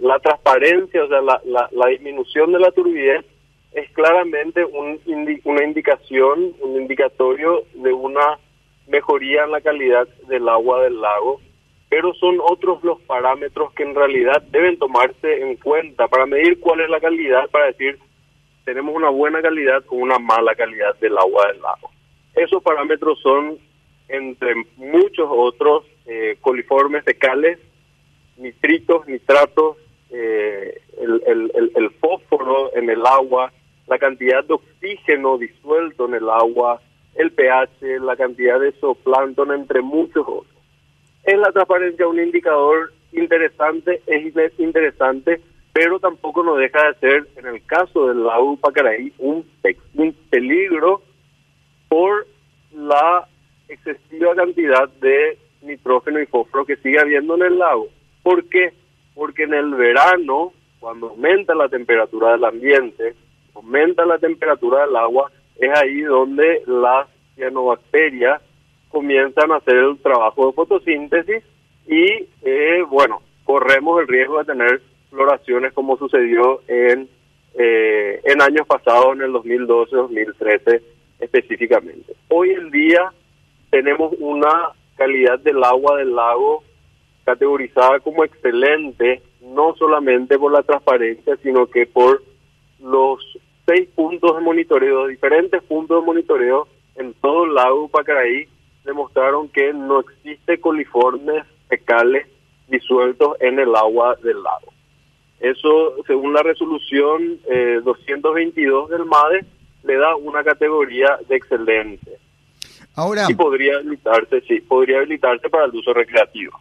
la transparencia, o sea, la, la, disminución de la turbidez es claramente un una indicación, un indicatorio de una mejoría en la calidad del agua del lago, pero son otros los parámetros que en realidad deben tomarse en cuenta para medir cuál es la calidad, para decir tenemos una buena calidad o una mala calidad del agua del lago. Esos parámetros son, entre muchos otros, eh, coliformes fecales, nitritos, nitratos, eh, el, fósforo en el agua, la cantidad de oxígeno disuelto en el agua, el pH, la cantidad de zooplancton, entre muchos otros. Es la transparencia un indicador interesante, es interesante, pero tampoco nos deja de ser, en el caso del lago Pacaraí, un, un peligro por la excesiva cantidad de nitrógeno y fósforo que sigue habiendo en el lago. ¿Por qué? Porque en el verano, cuando aumenta la temperatura del ambiente, aumenta la temperatura del agua, es ahí donde las cianobacterias comienzan a hacer el trabajo de fotosíntesis y, eh, bueno, corremos el riesgo de tener floraciones como sucedió en, eh, en años pasados, en el 2012, 2013 específicamente. Hoy en día tenemos una calidad del agua del lago categorizada como excelente, no solamente por la transparencia, sino que por los seis puntos de monitoreo, diferentes puntos de monitoreo en todo el lago Pacaraí, demostraron que no existe coliformes fecales disueltos en el agua del lago. Eso, según la resolución 222 eh, del MADE, le da una categoría de excelente. Ahora, y podría habilitarse, sí, podría habilitarse para el uso recreativo.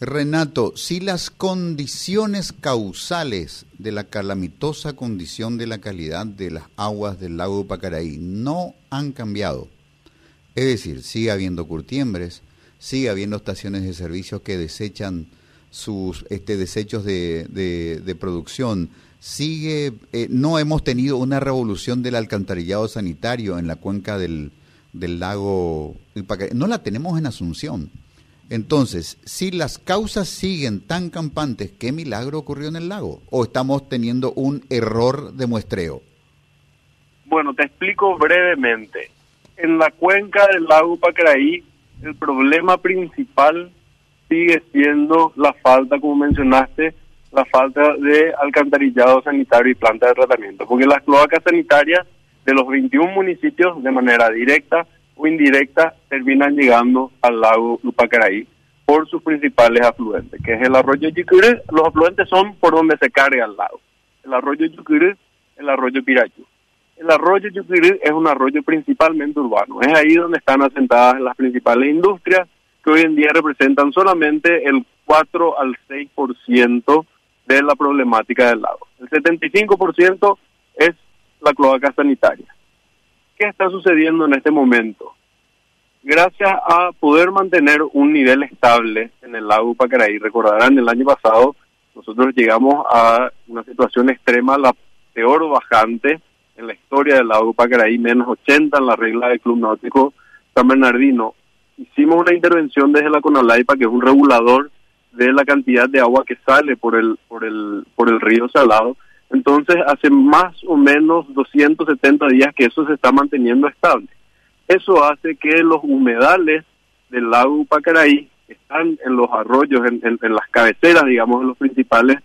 Renato, si las condiciones causales de la calamitosa condición de la calidad de las aguas del lago Pacaraí no han cambiado, es decir, sigue habiendo curtiembres, sigue habiendo estaciones de servicio que desechan sus este, desechos de, de, producción, sigue, eh, no hemos tenido una revolución del alcantarillado sanitario en la cuenca del, del lago no la tenemos en Asunción. Entonces, si las causas siguen tan campantes, ¿qué milagro ocurrió en el lago? ¿O estamos teniendo un error de muestreo? Bueno, te explico brevemente. En la cuenca del lago Pacraí, el problema principal sigue siendo la falta, como mencionaste, la falta de alcantarillado sanitario y planta de tratamiento, porque las cloacas sanitarias de los 21 municipios de manera directa indirecta terminan llegando al lago Lupacaraí por sus principales afluentes, que es el arroyo Yucurú. Los afluentes son por donde se carga el lago. El arroyo Yucurú, el arroyo Pirayú. El arroyo Yucurú es un arroyo principalmente urbano. Es ahí donde están asentadas las principales industrias que hoy en día representan solamente el 4 al 6% de la problemática del lago. El 75% es la cloaca sanitaria. ¿Qué está sucediendo en este momento? Gracias a poder mantener un nivel estable en el lago Pacaraí, recordarán, el año pasado nosotros llegamos a una situación extrema, la peor bajante en la historia del lago Pacaraí, menos 80 en la regla del Club Náutico San Bernardino. Hicimos una intervención desde la Conalaipa, que es un regulador de la cantidad de agua que sale por el, por el, por el río Salado, entonces, hace más o menos 270 días que eso se está manteniendo estable. Eso hace que los humedales del lago Pacaraí, que están en los arroyos, en, las cabeceras, digamos, en los principales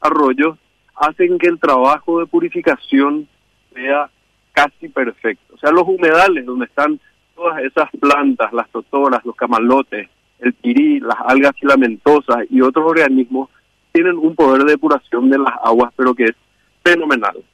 arroyos, hacen que el trabajo de purificación sea casi perfecto. O sea, los humedales donde están todas esas plantas, las totoras, los camalotes, el pirí, las algas filamentosas y otros organismos, tienen un poder de depuración de las aguas, pero que es fenomenal.